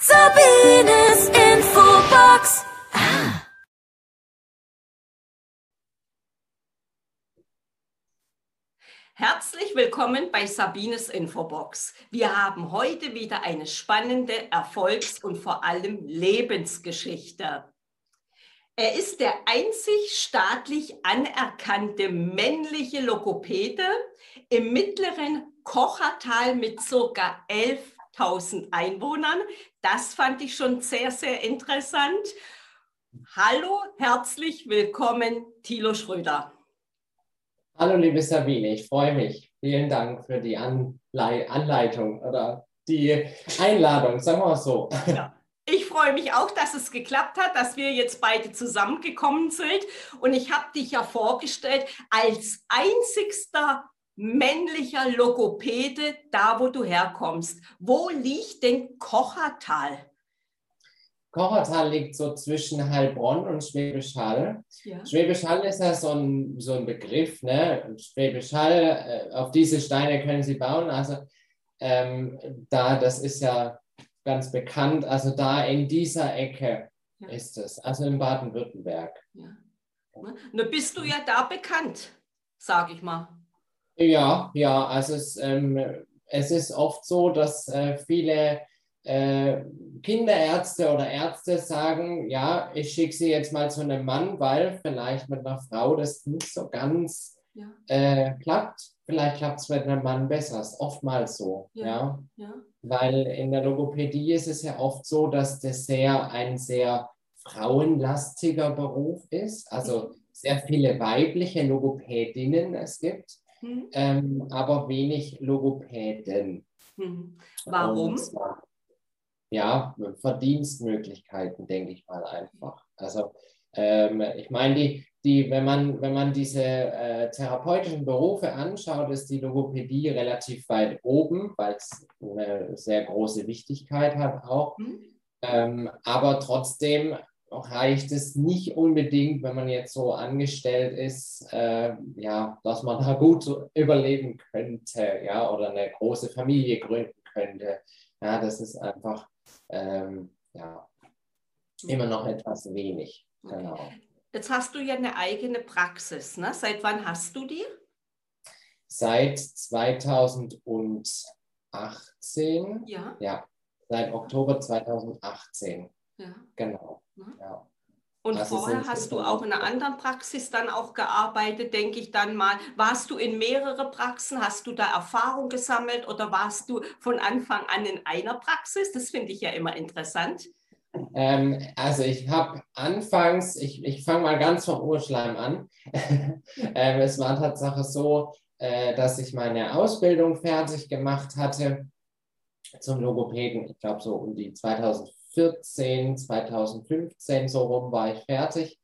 Sabines Infobox. Ah. Herzlich willkommen bei Sabines Infobox. Wir haben heute wieder eine spannende Erfolgs- und vor allem Lebensgeschichte. Er ist der einzig staatlich anerkannte männliche Logopäde im mittleren Kochertal mit ca. 11.000 Einwohnern. Das fand ich schon sehr, sehr interessant. Hallo, herzlich willkommen, Thilo Schröder. Hallo, liebe Sabine, ich freue mich. Vielen Dank für die Anlei Anleitung oder die Einladung, sagen wir mal so. Ja. Ich freue mich auch, dass es geklappt hat, dass wir jetzt beide zusammengekommen sind. Und ich habe dich ja vorgestellt als einzigster männlicher Logopäde da, wo du herkommst. Wo liegt denn Kochertal? Kochertal liegt so zwischen Heilbronn und Schwäbisch Hall. Ja. Schwäbisch Hall ist ja so ein, so ein Begriff. Ne? Schwäbisch Hall, äh, auf diese Steine können Sie bauen. Also ähm, da, das ist ja ganz bekannt. Also da in dieser Ecke ja. ist es, also in Baden-Württemberg. Ja. Nun bist du ja da bekannt, sage ich mal. Ja, ja, also es, ähm, es ist oft so, dass äh, viele äh, Kinderärzte oder Ärzte sagen, ja, ich schicke sie jetzt mal zu einem Mann, weil vielleicht mit einer Frau das nicht so ganz ja. äh, klappt. Vielleicht klappt es mit einem Mann besser. Ist oftmals so. Ja. ja. Ja. Weil in der Logopädie ist es ja oft so, dass das sehr ein sehr frauenlastiger Beruf ist. Also sehr viele weibliche Logopädinnen es gibt mhm. ähm, aber wenig Logopäden. Mhm. Warum? Und, ja, Verdienstmöglichkeiten, denke ich mal einfach. Also ähm, ich meine, die, die, wenn, man, wenn man diese äh, therapeutischen Berufe anschaut, ist die Logopädie relativ weit oben, weil es eine sehr große Wichtigkeit hat auch. Mhm. Ähm, aber trotzdem reicht es nicht unbedingt, wenn man jetzt so angestellt ist, äh, ja, dass man da gut überleben könnte, ja, oder eine große Familie gründen könnte. Ja, das ist einfach, ähm, ja, immer noch etwas wenig. Genau. Jetzt hast du ja eine eigene Praxis, ne? Seit wann hast du die? Seit 2018. Ja. Ja, seit Oktober 2018. Ja. Genau. Ja. Und das vorher hast du auch in einer anderen Praxis dann auch gearbeitet, denke ich dann mal. Warst du in mehrere Praxen? Hast du da Erfahrung gesammelt oder warst du von Anfang an in einer Praxis? Das finde ich ja immer interessant. Ähm, also ich habe anfangs, ich, ich fange mal ganz vom Urschleim an. ähm, es war tatsächlich so, äh, dass ich meine Ausbildung fertig gemacht hatte zum Logopäden, ich glaube so um die 2004 2014, 2015 so rum war ich fertig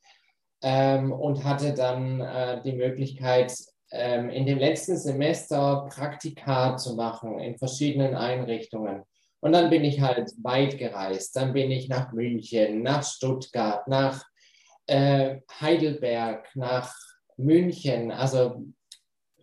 ähm, und hatte dann äh, die Möglichkeit, ähm, in dem letzten Semester Praktika zu machen in verschiedenen Einrichtungen. Und dann bin ich halt weit gereist. Dann bin ich nach München, nach Stuttgart, nach äh, Heidelberg, nach München. Also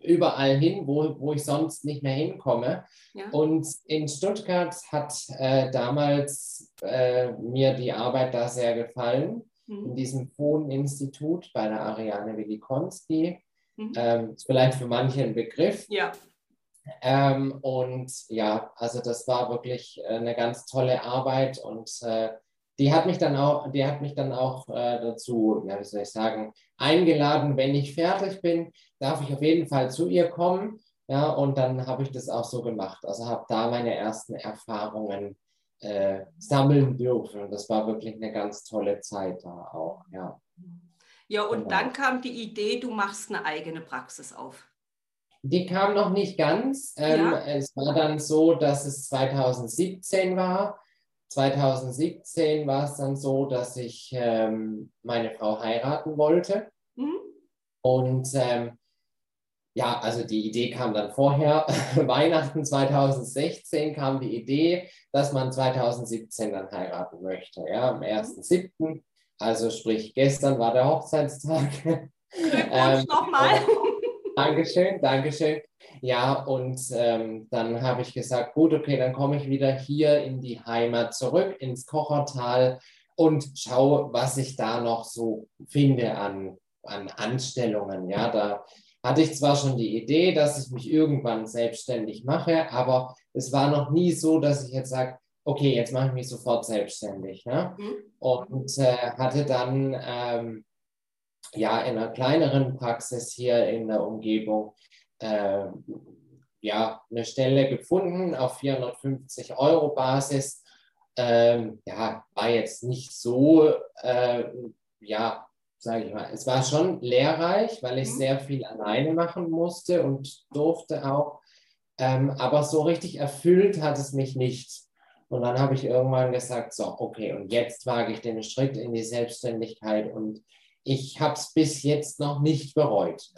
überall hin, wo, wo ich sonst nicht mehr hinkomme. Ja. Und in Stuttgart hat äh, damals äh, mir die Arbeit da sehr gefallen, mhm. in diesem Fohn-Institut bei der Ariane Willikonski. Mhm. Ähm, vielleicht für manche ein Begriff. Ja. Ähm, und ja, also das war wirklich äh, eine ganz tolle Arbeit und äh, die hat mich dann auch, die hat mich dann auch äh, dazu, ja, wie soll ich sagen, eingeladen, wenn ich fertig bin, darf ich auf jeden Fall zu ihr kommen. Ja, und dann habe ich das auch so gemacht. Also habe da meine ersten Erfahrungen äh, sammeln dürfen. Das war wirklich eine ganz tolle Zeit da auch, ja. Ja, und genau. dann kam die Idee, du machst eine eigene Praxis auf. Die kam noch nicht ganz. Ähm, ja. Es war dann so, dass es 2017 war 2017 war es dann so, dass ich ähm, meine Frau heiraten wollte. Mhm. Und ähm, ja, also die Idee kam dann vorher. Weihnachten 2016 kam die Idee, dass man 2017 dann heiraten möchte. Ja, am 1.7. Also sprich, gestern war der Hochzeitstag. Glückwunsch ähm, nochmal. Dankeschön, Dankeschön. Ja, und ähm, dann habe ich gesagt, gut, okay, dann komme ich wieder hier in die Heimat zurück, ins Kochertal und schaue, was ich da noch so finde an, an Anstellungen. Ja, da hatte ich zwar schon die Idee, dass ich mich irgendwann selbstständig mache, aber es war noch nie so, dass ich jetzt sage, okay, jetzt mache ich mich sofort selbstständig. Ne? Mhm. Und äh, hatte dann ähm, ja in einer kleineren Praxis hier in der Umgebung äh, ja eine Stelle gefunden auf 450 Euro Basis. Ähm, ja, war jetzt nicht so, äh, ja, sage ich mal, es war schon lehrreich, weil ich mhm. sehr viel alleine machen musste und durfte auch. Ähm, aber so richtig erfüllt hat es mich nicht. Und dann habe ich irgendwann gesagt, so, okay, und jetzt wage ich den Schritt in die Selbstständigkeit und ich habe es bis jetzt noch nicht bereut.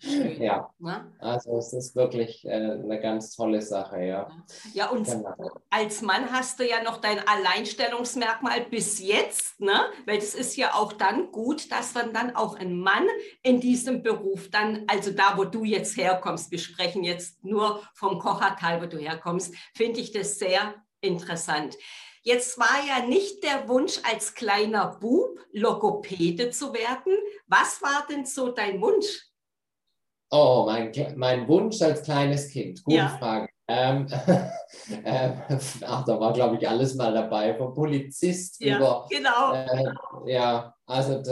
Ja, ja. Ne? also es ist wirklich äh, eine ganz tolle Sache, ja. Ja, und genau. als Mann hast du ja noch dein Alleinstellungsmerkmal bis jetzt, ne? Weil es ist ja auch dann gut, dass man dann auch ein Mann in diesem Beruf dann, also da, wo du jetzt herkommst, wir sprechen jetzt nur vom Kochertal, wo du herkommst, finde ich das sehr interessant. Jetzt war ja nicht der Wunsch als kleiner Bub, Logopäde zu werden. Was war denn so dein Wunsch? Oh, mein, mein Wunsch als kleines Kind. Gute ja. Frage. Ähm, äh, ach, da war, glaube ich, alles mal dabei, vom Polizist ja, über. Genau. Äh, ja, also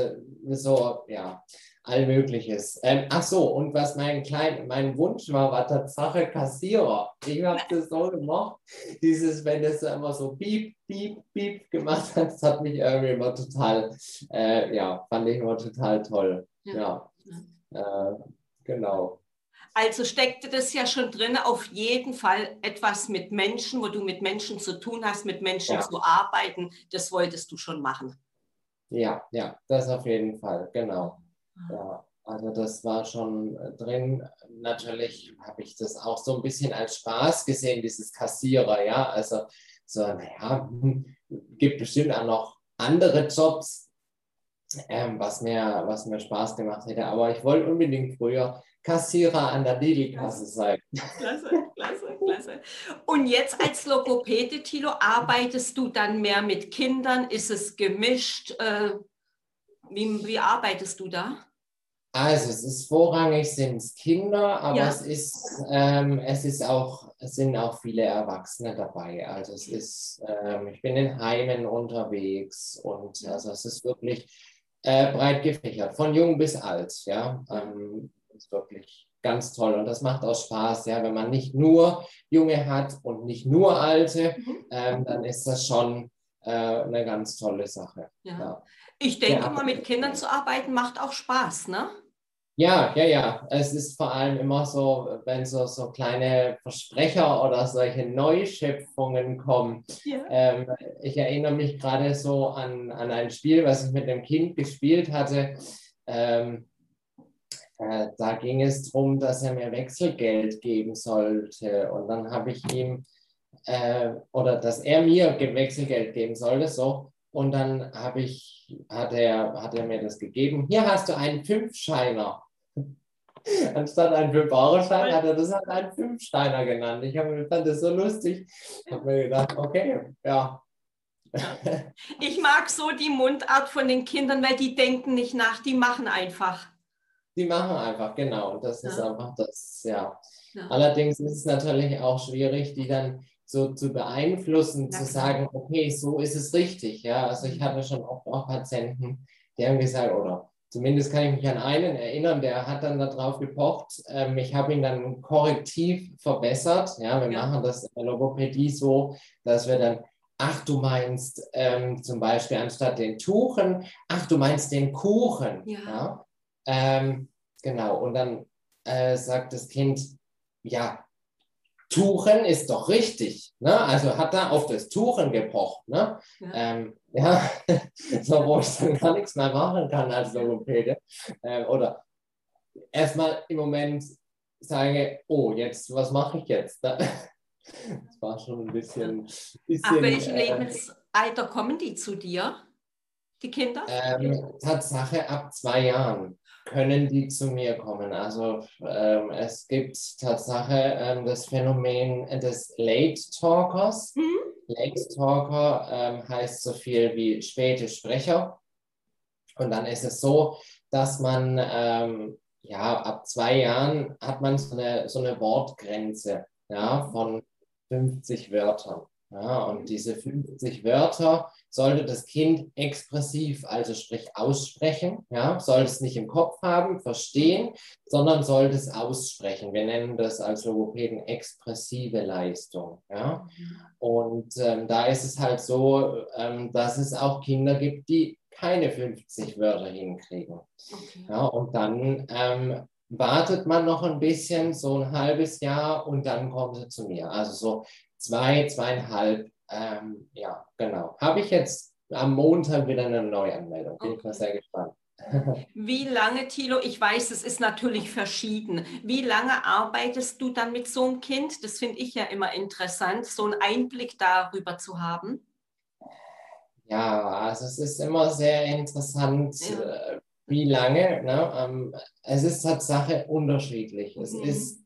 so, ja all Mögliches. Ähm, ach so, und was mein, klein, mein Wunsch war, war Tatsache Kassierer. Ich habe das so gemacht, dieses, wenn es immer so piep, piep, piep gemacht hat, das hat mich irgendwie immer total, äh, ja, fand ich immer total toll. Ja, ja. Äh, genau. Also steckte das ja schon drin, auf jeden Fall etwas mit Menschen, wo du mit Menschen zu tun hast, mit Menschen ja. zu arbeiten, das wolltest du schon machen. Ja, ja, das auf jeden Fall, genau. Ja, also das war schon äh, drin. Natürlich habe ich das auch so ein bisschen als Spaß gesehen, dieses Kassierer, ja. Also so, naja, hm, gibt bestimmt auch noch andere Jobs, ähm, was, mir, was mir Spaß gemacht hätte. Aber ich wollte unbedingt früher Kassierer an der Lidl-Kasse sein. Klasse, klasse, klasse. Und jetzt als Logopäde, Tilo, arbeitest du dann mehr mit Kindern? Ist es gemischt? Äh, wie, wie arbeitest du da? Also es ist vorrangig sind es Kinder, aber ja. es ist ähm, es ist auch es sind auch viele Erwachsene dabei. Also es ist ähm, ich bin in Heimen unterwegs und also es ist wirklich äh, breit gefächert von jung bis alt. Ja, ähm, ist wirklich ganz toll und das macht auch Spaß. Ja, wenn man nicht nur Junge hat und nicht nur Alte, mhm. ähm, dann ist das schon äh, eine ganz tolle Sache. Ja. ja. Ich denke mal, mit Kindern zu arbeiten macht auch Spaß, ne? Ja, ja, ja. Es ist vor allem immer so, wenn so, so kleine Versprecher oder solche Neuschöpfungen kommen. Ja. Ähm, ich erinnere mich gerade so an, an ein Spiel, was ich mit dem Kind gespielt hatte. Ähm, äh, da ging es darum, dass er mir Wechselgeld geben sollte. Und dann habe ich ihm, äh, oder dass er mir Wechselgeld geben sollte, so. Und dann habe ich, hat er, hat er mir das gegeben. Hier hast du einen Fünfscheiner. Anstatt einen Fünf-Euro-Schein hat er das halt einen Fünfsteiner genannt. Ich habe, fand das so lustig. Ich habe mir gedacht, okay, ja. Ich mag so die Mundart von den Kindern, weil die denken nicht nach, die machen einfach. Die machen einfach, genau. Und das ja. ist einfach das, ja. ja. Allerdings ist es natürlich auch schwierig, die dann so zu beeinflussen, ja, zu sagen, okay, so ist es richtig. Ja, also ich hatte schon oft auch Patienten, die haben gesagt, oder zumindest kann ich mich an einen erinnern, der hat dann darauf gepocht. Ähm, ich habe ihn dann korrektiv verbessert. Ja, wir ja. machen das in der Logopädie so, dass wir dann, ach, du meinst ähm, zum Beispiel anstatt den Tuchen, ach, du meinst den Kuchen. Ja. ja? Ähm, genau, und dann äh, sagt das Kind, ja, Tuchen ist doch richtig. Ne? Also hat er auf das Tuchen gepocht. Ne? Ja. Ähm, ja, so wo ich dann gar nichts mehr machen kann als Logopäde. Ähm, oder erstmal im Moment sage, oh, jetzt, was mache ich jetzt? Das war schon ein bisschen. bisschen Ab welchem äh, Lebensalter kommen die zu dir, die Kinder? Ähm, Tatsache ab zwei Jahren können die zu mir kommen. Also ähm, es gibt Tatsache ähm, das Phänomen des Late Talkers. Mhm. Late Talker ähm, heißt so viel wie späte Sprecher. Und dann ist es so, dass man ähm, ja ab zwei Jahren hat man so eine, so eine Wortgrenze ja, von 50 Wörtern. Ja, und diese 50 Wörter sollte das Kind expressiv, also sprich aussprechen, ja, soll es nicht im Kopf haben, verstehen, sondern sollte es aussprechen. Wir nennen das als Logopäden expressive Leistung. Ja. Und ähm, da ist es halt so, ähm, dass es auch Kinder gibt, die keine 50 Wörter hinkriegen. Okay. Ja, und dann ähm, wartet man noch ein bisschen, so ein halbes Jahr, und dann kommen sie zu mir. Also so zwei, zweieinhalb, ähm, ja, genau. Habe ich jetzt am Montag wieder eine Neuanmeldung. Bin ich mal sehr gespannt. Wie lange, Thilo, ich weiß, es ist natürlich verschieden. Wie lange arbeitest du dann mit so einem Kind? Das finde ich ja immer interessant, so einen Einblick darüber zu haben. Ja, also es ist immer sehr interessant, Ja. äh, wie lange. Ne? Ähm, es ist Tatsache unterschiedlich. Es Mhm. ist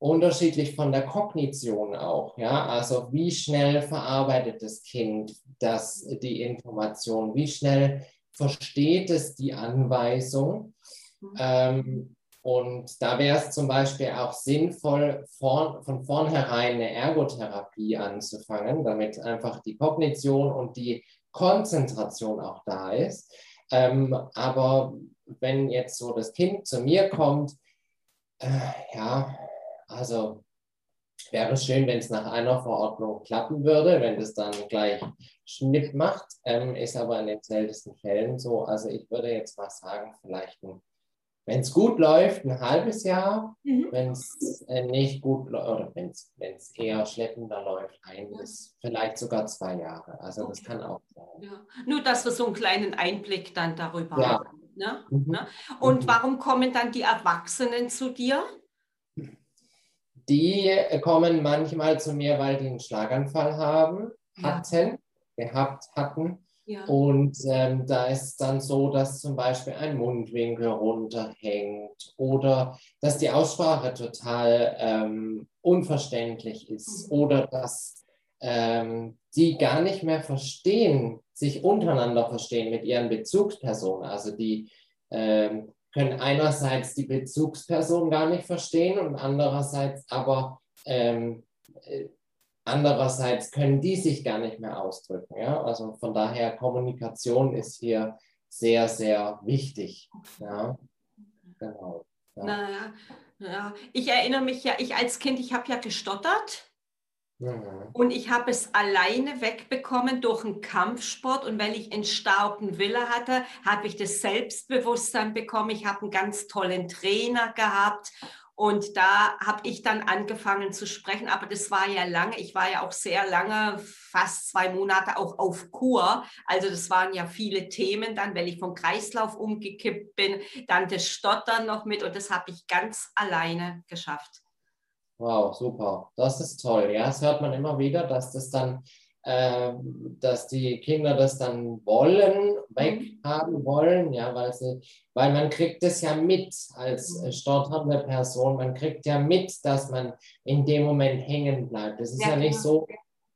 unterschiedlich von der Kognition auch. Ja? Also wie schnell verarbeitet das Kind das, die Information? Wie schnell versteht es die Anweisung? Mhm. Ähm, und da wäre es zum Beispiel auch sinnvoll, vor, von vornherein eine Ergotherapie anzufangen, damit einfach die Kognition und die Konzentration auch da ist. Ähm, aber wenn jetzt so das Kind zu mir kommt, äh, ja, also wäre es schön, wenn es nach einer Verordnung klappen würde, wenn das dann gleich Schnipp macht, ähm, ist aber in den seltensten Fällen so. Also ich würde jetzt mal sagen, vielleicht ein wenn es gut läuft, ein halbes Jahr. Mhm. Wenn es äh, nicht gut läuft oder wenn es eher schleppender läuft, ein bis vielleicht sogar zwei Jahre. Also das Okay. kann auch sein. Ja. Nur, dass wir so einen kleinen Einblick dann darüber Ja. haben. Ne? Mhm. Ne? Und Mhm. warum kommen dann die Erwachsenen zu dir? Die äh, kommen manchmal zu mir, weil die einen Schlaganfall haben, Ja. hatten, gehabt hatten. Ja. Und ähm, da ist es dann so, dass zum Beispiel ein Mundwinkel runterhängt oder dass die Aussprache total ähm, unverständlich ist Mhm. oder dass ähm, die gar nicht mehr verstehen, sich untereinander verstehen mit ihren Bezugspersonen. Also die ähm, können einerseits die Bezugsperson gar nicht verstehen und andererseits aber ähm, äh, andererseits können die sich gar nicht mehr ausdrücken. Ja? Also von daher Kommunikation ist hier sehr, sehr wichtig. Ja? Genau. Ja. Naja, ja. Ich erinnere mich ja, ich als Kind, ich habe ja gestottert. Mhm. Und ich habe es alleine wegbekommen durch einen Kampfsport. Und weil ich entstaubten Wille hatte, habe ich das Selbstbewusstsein bekommen. Ich habe einen ganz tollen Trainer gehabt. Und da habe ich dann angefangen zu sprechen. Aber das war ja lange. Ich war ja auch sehr lange, fast zwei Monate auch auf Kur. Also das waren ja viele Themen dann, weil ich vom Kreislauf umgekippt bin. Dann das Stottern noch mit. Und das habe ich ganz alleine geschafft. Wow, super. Das ist toll. Ja, das hört man immer wieder, dass das dann, äh, dass die Kinder das dann wollen, weghaben wollen, ja, weil sie, weil man kriegt es ja mit als äh, stotternde Person, man kriegt ja mit, dass man in dem Moment hängen bleibt. Es ist Ja, ja, nicht genau. so,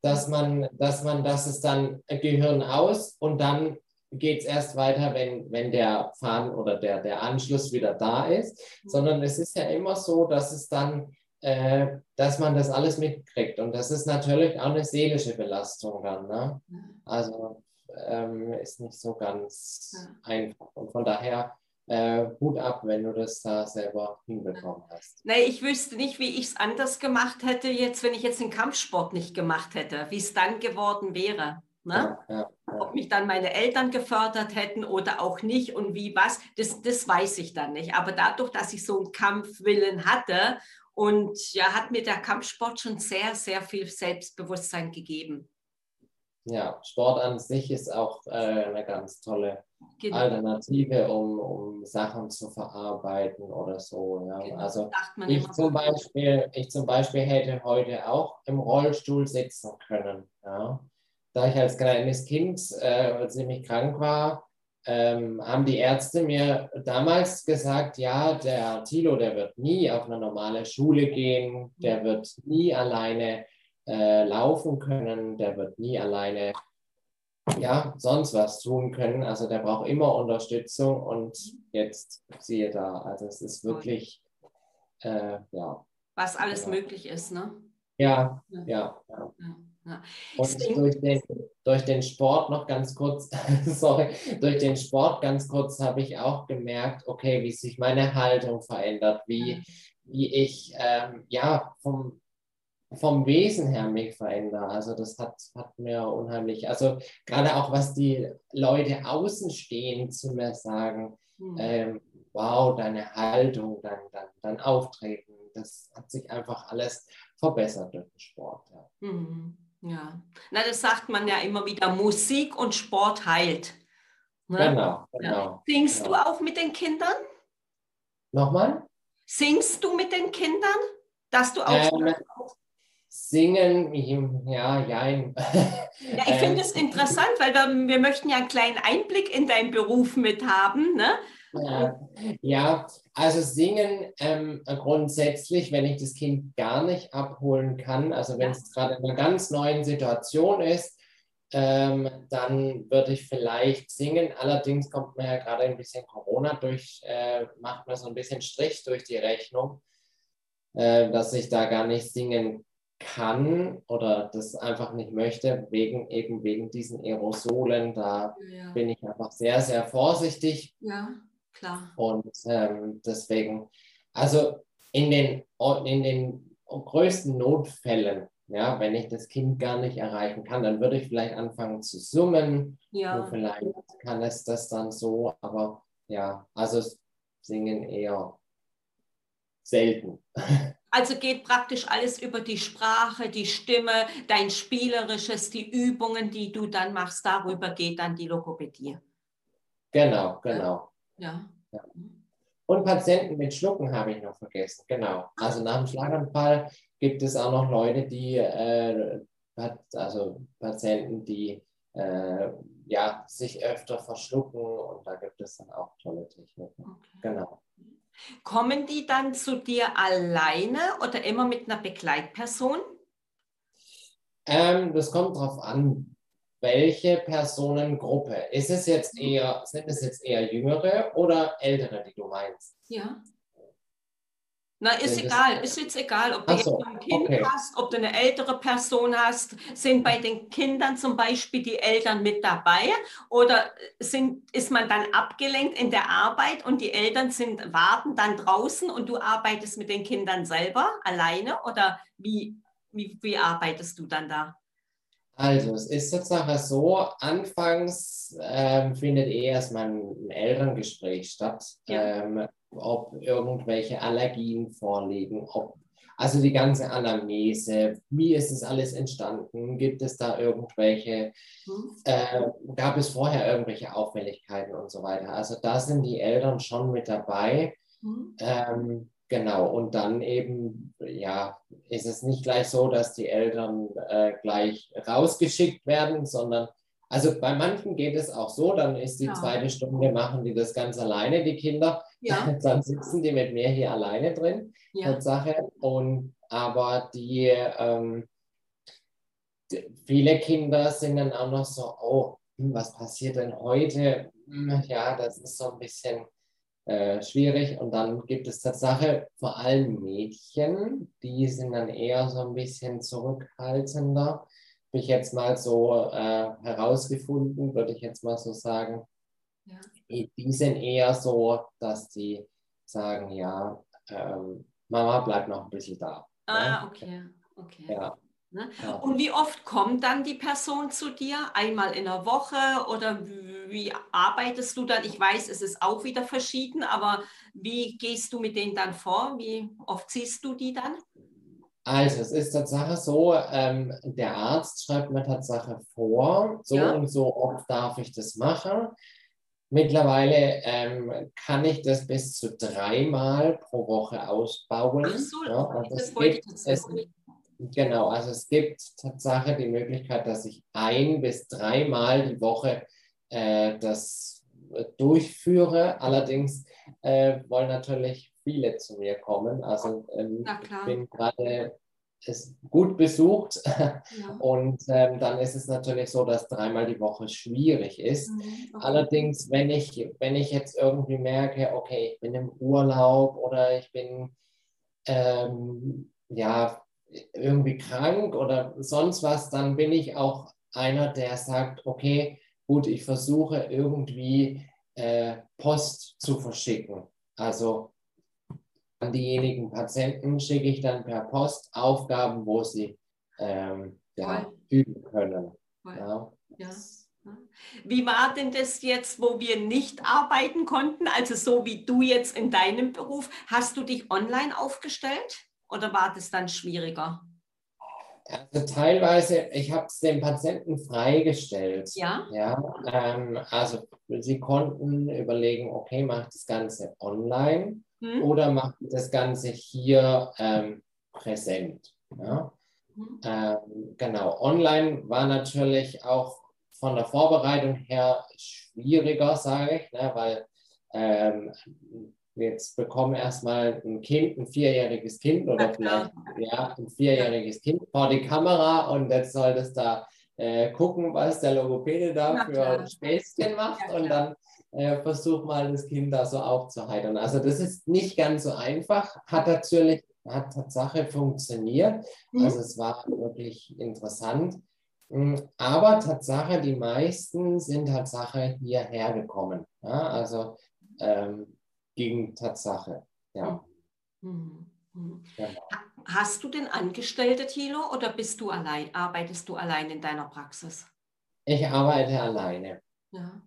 dass man, dass man, dass es dann Gehirn aus und dann geht es erst weiter, wenn, wenn der Faden oder der, der Anschluss wieder da ist, sondern es ist ja immer so, dass es dann äh, dass man das alles mitkriegt. Und das ist natürlich auch eine seelische Belastung dann. Ne? Also ähm, ist nicht so ganz Ja. einfach. Und von daher äh, Hut ab, wenn du das da selber hinbekommen hast. Nee, ich wüsste nicht, wie ich es anders gemacht hätte, jetzt, wenn ich jetzt den Kampfsport nicht gemacht hätte, wie es dann geworden wäre. Ne? Ja, ja, ja. Ob mich dann meine Eltern gefördert hätten oder auch nicht und wie was, das, das weiß ich dann nicht. Aber dadurch, dass ich so einen Kampfwillen hatte und ja, hat mir der Kampfsport schon sehr, sehr viel Selbstbewusstsein gegeben. ja, Sport an sich ist auch äh, eine ganz tolle Genau. Alternative, um, um Sachen zu verarbeiten oder so. Ja. Genau, Also Ich zum. Beispiel, ich zum Beispiel hätte heute auch im Rollstuhl sitzen können. Ja. Da ich als kleines Kind äh, ziemlich krank war, ähm, haben die Ärzte mir damals gesagt, ja, der Thilo, der wird nie auf eine normale Schule gehen, der wird nie alleine äh, laufen können, der wird nie alleine ja, sonst was tun können. Also der braucht immer Unterstützung und jetzt siehe da, also es ist wirklich, äh, ja. Was alles ja. möglich ist, ne? Ja, ja, ja. ja. ja. Und durch den, durch den Sport noch ganz kurz, sorry, durch den Sport ganz kurz habe ich auch gemerkt, okay, wie sich meine Haltung verändert, wie, wie ich ähm, ja vom, vom Wesen her mich verändere. Also das hat, hat mir unheimlich, also gerade auch was die Leute außenstehend zu mir sagen, mhm. ähm, wow, deine Haltung, dein, dein, dein Auftreten, das hat sich einfach alles verbessert durch den Sport. Ja. Mhm. Ja. Na, das sagt man ja immer wieder, Musik und Sport heilt. Ne? Genau, genau. Singst genau. du auch mit den Kindern? Nochmal? Singst du mit den Kindern? Dass du auch ähm, Singen, ja, jein. Ja, ich finde es interessant, weil wir, wir möchten ja einen kleinen Einblick in deinen Beruf mit haben. Ne? Ja, also singen ähm, grundsätzlich, wenn ich das Kind gar nicht abholen kann, also wenn es gerade in einer ganz neuen Situation ist, ähm, dann würde ich vielleicht singen. Allerdings kommt mir ja gerade ein bisschen Corona durch, äh, macht mir so ein bisschen Strich durch die Rechnung, äh, dass ich da gar nicht singen kann oder das einfach nicht möchte, wegen eben wegen diesen Aerosolen. Da ja. bin ich einfach sehr, sehr vorsichtig. Ja, klar. Und ähm, deswegen, also in den, in den größten Notfällen, ja, wenn ich das Kind gar nicht erreichen kann, dann würde ich vielleicht anfangen zu summen. Ja. vielleicht kann es das dann so, aber ja, also singen eher selten. Also geht praktisch alles über die Sprache, die Stimme, dein Spielerisches, die Übungen, die du dann machst, darüber geht dann die Logopädie. Genau, genau. Ja. Ja. Und Patienten mit Schlucken habe ich noch vergessen, genau. Also nach dem Schlaganfall gibt es auch noch Leute, die, äh, also Patienten, die äh, ja, sich öfter verschlucken und da gibt es dann auch tolle Techniken. Okay. Genau. Kommen die dann zu dir alleine oder immer mit einer Begleitperson? Ähm, das kommt darauf an, welche Personengruppe. Ist es jetzt eher, sind es jetzt eher jüngere oder ältere, die du meinst? Ja. Na, ist egal, ist jetzt egal, ob du so, ein Kind okay. hast, ob du eine ältere Person hast. Sind bei den Kindern zum Beispiel die Eltern mit dabei oder sind, ist man dann abgelenkt in der Arbeit und die Eltern sind, warten dann draußen und du arbeitest mit den Kindern selber alleine oder wie, wie, wie arbeitest du dann da? Also, es ist sozusagen so, anfangs ähm, findet eh erstmal ein Elterngespräch statt. Ja. Ähm, ob irgendwelche Allergien vorliegen, ob also die ganze Anamnese, wie ist es alles entstanden? Gibt es da irgendwelche, mhm. äh, gab es vorher irgendwelche Auffälligkeiten und so weiter? Also da sind die Eltern schon mit dabei. Mhm. Ähm, genau, und dann eben, ja, ist es nicht gleich so, dass die Eltern äh, gleich rausgeschickt werden, sondern also bei manchen geht es auch so, dann ist die ja. zweite Stunde, machen die das ganz alleine, die Kinder. Ja. Dann sitzen die mit mir hier alleine drin, ja. Tatsache. Und aber die, ähm, viele Kinder sind dann auch noch so, oh, hm, was passiert denn heute? Hm, ja, das ist so ein bisschen äh, schwierig. Und dann gibt es Tatsache vor allem Mädchen, die sind dann eher so ein bisschen zurückhaltender. Habe ich jetzt mal so äh, herausgefunden, würde ich jetzt mal so sagen. Ja die sind eher so, dass die sagen, ja, ähm, Mama bleibt noch ein bisschen da. Ah, ne? okay, okay. Ja. Ne? Ja. Und wie oft kommt dann die Person zu dir? Einmal in der Woche oder wie arbeitest du dann? Ich weiß, es ist auch wieder verschieden, aber wie gehst du mit denen dann vor? Wie oft siehst du die dann? Also es ist Tatsache so, ähm, der Arzt schreibt mir Tatsache vor, so ja. und so oft darf ich das machen. Mittlerweile ähm, kann ich das bis zu dreimal pro Woche ausbauen. Ach so, ja, das es gibt, es, genau, also es gibt Tatsache die Möglichkeit, dass ich ein bis dreimal die Woche äh, das äh, durchführe. Allerdings äh, wollen natürlich viele zu mir kommen. Also ähm, ich bin gerade ist gut besucht ja. und ähm, dann ist es natürlich so, dass dreimal die Woche schwierig ist. Mhm, okay. Allerdings, wenn ich, wenn ich jetzt irgendwie merke, okay, ich bin im Urlaub oder ich bin ähm, ja irgendwie krank oder sonst was, dann bin ich auch einer, der sagt, okay, gut, ich versuche irgendwie äh, Post zu verschicken. Also an diejenigen Patienten schicke ich dann per Post Aufgaben, wo sie ähm, ja, üben können. Ja. ja. Wie war denn das jetzt, wo wir nicht arbeiten konnten? Also so wie du jetzt in deinem Beruf, hast du dich online aufgestellt oder war das dann schwieriger? Also teilweise, ich habe es den Patienten freigestellt. Ja. ja ähm, also sie konnten überlegen, okay, mache das Ganze online hm? oder mache das Ganze hier ähm, präsent. Ja? Hm. Ähm, genau, online war natürlich auch von der Vorbereitung her schwieriger, sage ich, ne, weil ähm, jetzt bekomme erstmal ein Kind, ein vierjähriges Kind oder vielleicht ja, ein vierjähriges Kind vor die Kamera und jetzt soll das da äh, gucken, was der Logopäde da für Späßchen macht und dann äh, versuch mal das Kind da so aufzuheitern. Also das ist nicht ganz so einfach, hat natürlich, hat Tatsache funktioniert. Mhm. Also es war wirklich interessant. Mm, aber Tatsache, die meisten sind Tatsache hierher gekommen. Ja? Also ähm, gegen Tatsache. Ja. Mhm. Mhm. Genau. Hast du denn Angestellte, Thilo, oder bist du allein, arbeitest du allein in deiner Praxis? Ich arbeite alleine. Ja,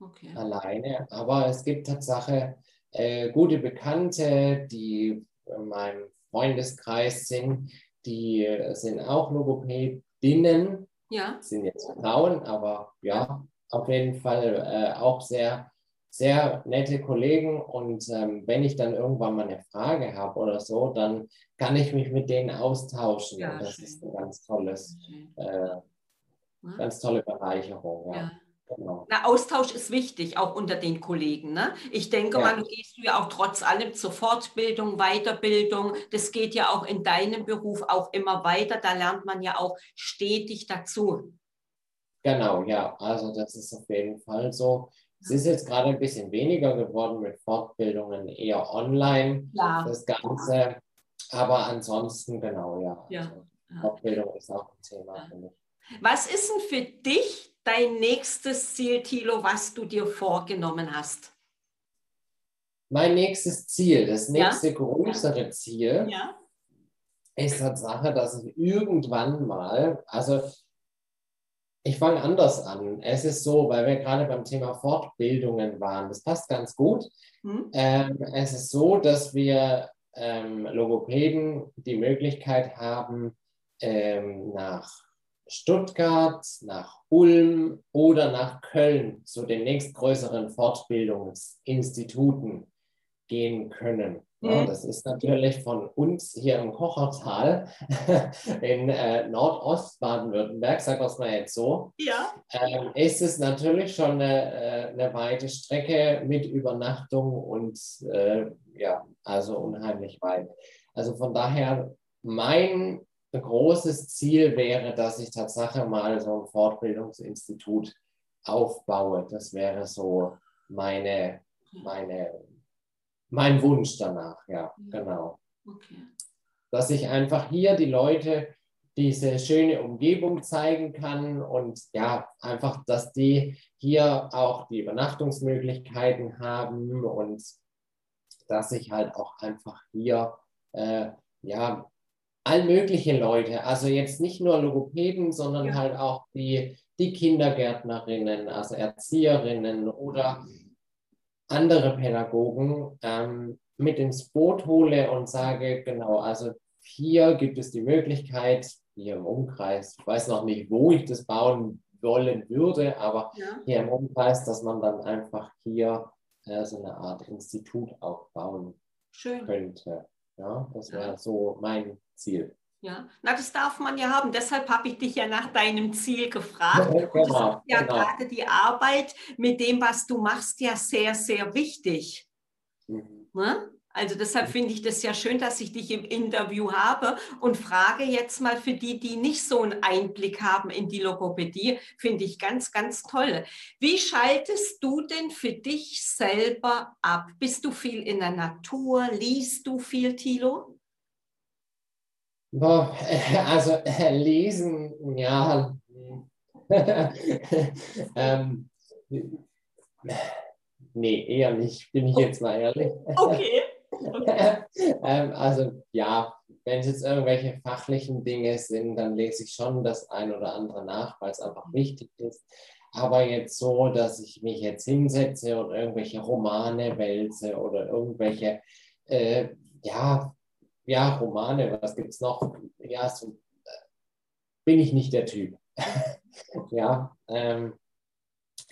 okay. Alleine, aber es gibt Tatsache äh, gute Bekannte, die in meinem Freundeskreis sind, die sind auch Logopädinnen. Ja. Sind jetzt Frauen, aber ja, auf jeden Fall äh, auch sehr sehr nette Kollegen und ähm, wenn ich dann irgendwann mal eine Frage habe oder so, dann kann ich mich mit denen austauschen. Ja, und das schön. ist eine ganz tolles, äh, ganz tolle Bereicherung. Ja. ja. Genau. Na, Austausch ist wichtig, auch unter den Kollegen. Ne? Ich denke ja. mal, du gehst ja auch trotz allem zur Fortbildung, Weiterbildung. Das geht ja auch in deinem Beruf auch immer weiter. Da lernt man ja auch stetig dazu. Genau, ja. Also das ist auf jeden Fall so. Es ist jetzt gerade ein bisschen weniger geworden mit Fortbildungen, eher online, ja. das Ganze. Aber ansonsten, genau, ja. ja. Also, Fortbildung ist auch ein Thema ja. für mich. Was ist denn für dich dein nächstes Ziel, Thilo, was du dir vorgenommen hast? Mein nächstes Ziel, das nächste ja? größere Ziel, ja? ist Tatsache, dass ich irgendwann mal, also ich fange anders an. Es ist so, weil wir gerade beim Thema Fortbildungen waren, das passt ganz gut. Hm. Ähm, es ist so, dass wir ähm, Logopäden die Möglichkeit haben, ähm, nach Stuttgart, nach Ulm oder nach Köln zu den nächstgrößeren Fortbildungsinstituten gehen können. Ja, das ist natürlich von uns hier im Kochertal in äh, Nordost Baden-Württemberg, sagt das mal jetzt so, ja. ähm, ist es natürlich schon eine, äh, eine, weite Strecke mit Übernachtung und äh, ja, also unheimlich weit. Also von daher, mein großes Ziel wäre, dass ich tatsächlich mal so ein Fortbildungsinstitut aufbaue. Das wäre so meine, meine mein Wunsch danach, ja, genau. Okay. Dass ich einfach hier die Leute diese schöne Umgebung zeigen kann und ja, einfach, dass die hier auch die Übernachtungsmöglichkeiten haben und dass ich halt auch einfach hier, äh, ja, all mögliche Leute, also jetzt nicht nur Logopäden, sondern ja. halt auch die, die Kindergärtnerinnen, also Erzieherinnen oder andere Pädagogen ähm, mit ins Boot hole und sage, genau, also hier gibt es die Möglichkeit, hier im Umkreis, ich weiß noch nicht, wo ich das bauen wollen würde, aber ja. hier im Umkreis, dass man dann einfach hier äh, so eine Art Institut aufbauen Schön. könnte. Ja, das wäre so mein Ziel. Ja, na, das darf man ja haben. Deshalb habe ich dich ja nach deinem Ziel gefragt. Genau, Und das ist ja genau. gerade die Arbeit mit dem, was du machst, ja sehr, sehr wichtig. Mhm. Ne? Also deshalb finde ich das ja schön, dass ich dich im Interview habe und frage jetzt mal für die, die nicht so einen Einblick haben in die Logopädie, finde ich ganz, ganz toll. Wie schaltest du denn für dich selber ab? Bist du viel in der Natur? Liest du viel, Thilo? Boah, also äh, lesen, ja. ähm, nee, eher nicht, bin ich jetzt mal ehrlich. Okay. ähm, also ja, wenn es jetzt irgendwelche fachlichen Dinge sind, dann lese ich schon das ein oder andere nach, weil es einfach wichtig ist. Aber jetzt so, dass ich mich jetzt hinsetze und irgendwelche Romane wälze oder irgendwelche, äh, ja, ja, Romane, was gibt es noch? Ja, so, äh, bin ich nicht der Typ. ja, ähm,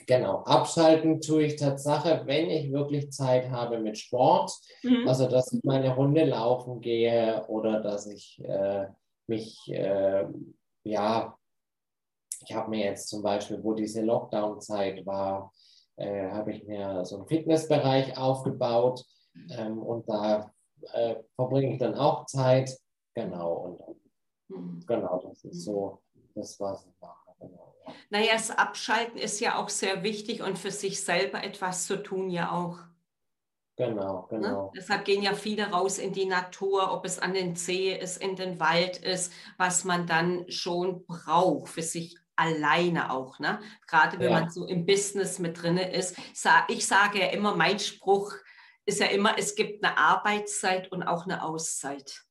genau. Abschalten tue ich Tatsache, wenn ich wirklich Zeit habe mit Sport. Mhm. Also, dass ich meine Runde laufen gehe oder dass ich äh, mich, äh, ja, ich habe mir jetzt zum Beispiel, wo diese Lockdown-Zeit war, äh, habe ich mir so einen Fitnessbereich aufgebaut ähm, und da äh, verbringe ich dann auch Zeit. Genau, und Mhm. genau, das ist so das, was ich mache. Genau, ja. Naja, das Abschalten ist ja auch sehr wichtig und für sich selber etwas zu tun ja auch. genau. Ne? genau. Deshalb gehen ja viele raus in die Natur, ob es an den See ist, in den Wald ist, was man dann schon braucht für sich alleine auch. Ne? Gerade wenn Ja. man so im Business mit drin ist. Ich sage ja immer, mein Spruch ist ja immer, es gibt eine Arbeitszeit und auch eine Auszeit.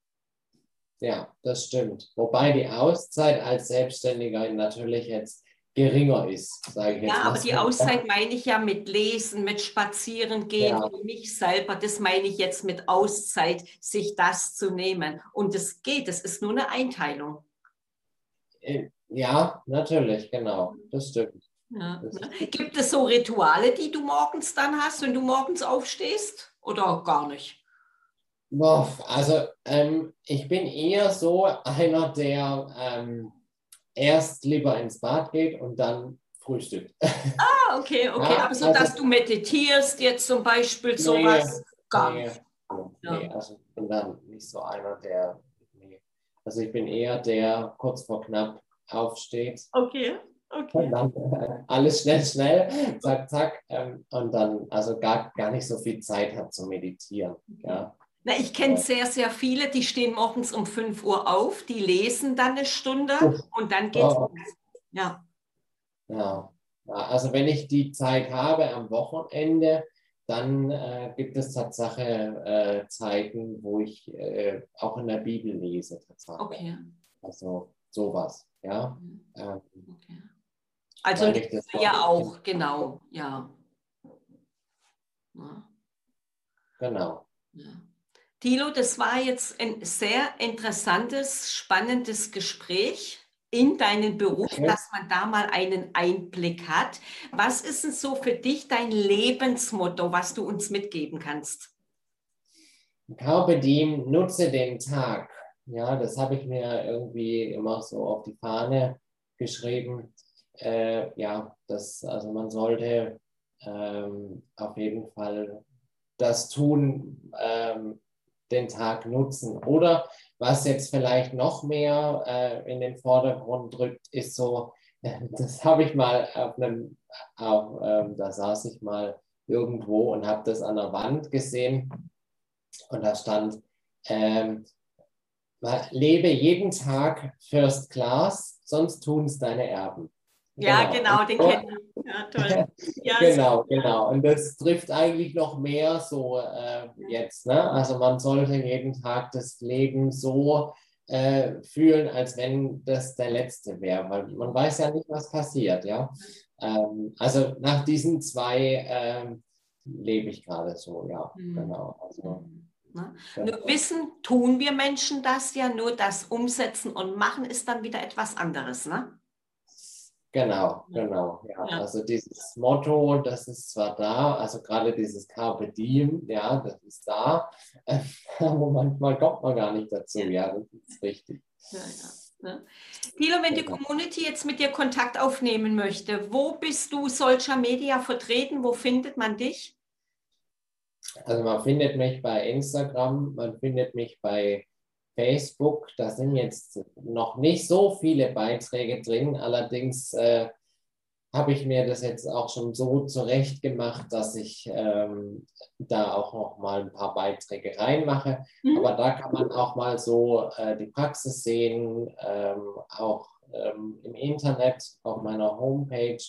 Ja, das stimmt. Wobei die Auszeit als Selbstständiger natürlich jetzt geringer ist, sage ich jetzt Ja, mal aber die Auszeit meine ich ja mit Lesen, mit Spazieren gehen, Ja. für mich selber. Das meine ich jetzt mit Auszeit, sich das zu nehmen. Und es geht, es ist nur eine Einteilung. Äh, Ja, natürlich, genau. Das stimmt. Ja? Gibt es so Rituale, die du morgens dann hast, wenn du morgens aufstehst? Oder gar nicht? Also ähm, ich bin eher so einer, der ähm, erst lieber ins Bad geht und dann frühstückt. Ah, okay, okay. Ja, Aber so, also- dass du meditierst jetzt zum Beispiel sowas? Gar nee, nicht. nee, also ich bin dann nicht so einer, der. Nee. Also ich bin eher der kurz vor knapp aufsteht Okay, okay. dann äh, alles schnell, schnell, zack, zack, ähm, und dann also gar, gar nicht so viel Zeit hat zu meditieren. Ja. Na, ich kenne sehr, sehr viele, die stehen morgens um 5 Uhr auf, die lesen dann eine Stunde und dann geht's Oh. Ja. Ja. ja, also wenn ich die Zeit habe am Wochenende, dann äh, gibt es Tatsache äh, Zeiten, wo ich äh, auch in der Bibel lese. Tatsache. Okay. Also sowas, ja. Mhm. Ähm, okay. Also ja auch, genau, ja. ja. Genau. Ja. Thilo, das war jetzt ein sehr interessantes, spannendes Gespräch in deinen Beruf, Okay. dass man da mal einen Einblick hat. Was ist denn so für dich dein Lebensmotto, was du uns mitgeben kannst? Carpe diem, nutze den Tag. Ja, das habe ich mir irgendwie immer so auf die Fahne geschrieben. Äh, ja, das, also man sollte ähm, auf jeden Fall das tun, ähm, den Tag nutzen. Oder was jetzt vielleicht noch mehr äh, in den Vordergrund drückt, ist so, das habe ich mal auf einem, auf, ähm, da saß ich mal irgendwo und habe das an der Wand gesehen und da stand, ähm, lebe jeden Tag First Class, sonst tun es deine Erben. Ja, genau, den Und- kennen wir. Ja, toll. Ja, Genau, genau. Und das trifft eigentlich noch mehr so äh, jetzt. Ne? Also man sollte jeden Tag das Leben so äh, fühlen, als wenn das der letzte wäre, weil man weiß ja nicht, was passiert. Ja? Ähm, also nach diesen zwei ähm, lebe ich gerade so, ja, Mhm. genau. Also, Ne? genau. Nur wissen, tun wir Menschen das ja, nur das Umsetzen und Machen ist dann wieder etwas anderes. Ne? Genau, genau. Ja. Ja. Also dieses Motto, das ist zwar da, also gerade dieses Carpe Diem, ja, das ist da, aber manchmal kommt man gar nicht dazu. Ja, das ist richtig. Ja, ja. Thilo, wenn die Genau. Community jetzt mit dir Kontakt aufnehmen möchte, wo bist du Social Media vertreten? Wo findet man dich? Also man findet mich bei Instagram, man findet mich bei Facebook. Da sind jetzt noch nicht so viele Beiträge drin. Allerdings äh, habe ich mir das jetzt auch schon so zurecht gemacht, dass ich ähm, da auch noch mal ein paar Beiträge reinmache. Mhm. Aber da kann man auch mal so äh, die Praxis sehen, ähm, auch ähm, im Internet, auf meiner Homepage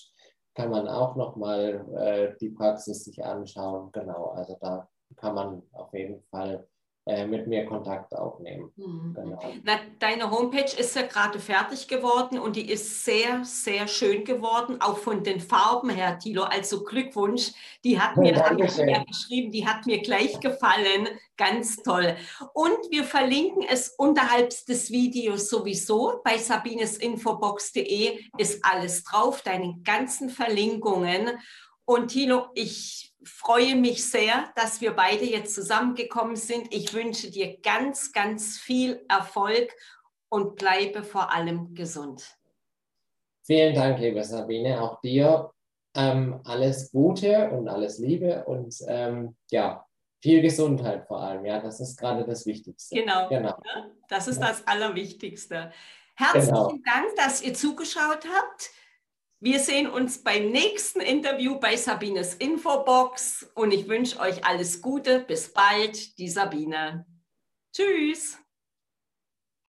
kann man auch noch mal äh, die Praxis sich anschauen. Genau, also da kann man auf jeden Fall mit mir Kontakt aufnehmen. Mhm. Genau. Na, deine Homepage ist ja gerade fertig geworden und die ist sehr, sehr schön geworden, auch von den Farben her, Thilo. Also Glückwunsch. Die hat mir, ja geschrieben, die hat mir gleich gefallen. Ganz toll. Und wir verlinken es unterhalb des Videos sowieso. Bei sabinesinfobox.de ist alles drauf, deine ganzen Verlinkungen. Und Thilo, ich freue mich sehr, dass wir beide jetzt zusammengekommen sind. Ich wünsche dir ganz, ganz viel Erfolg und bleibe vor allem gesund. Vielen Dank, liebe Sabine, auch dir ähm, alles Gute und alles Liebe und ähm, ja, viel Gesundheit vor allem. Ja, das ist gerade das Wichtigste. Genau. Genau. Das ist das Allerwichtigste. Herzlichen Genau. Dank, dass ihr zugeschaut habt. Wir sehen uns beim nächsten Interview bei Sabines Infobox und ich wünsche euch alles Gute. Bis bald, die Sabine. Tschüss.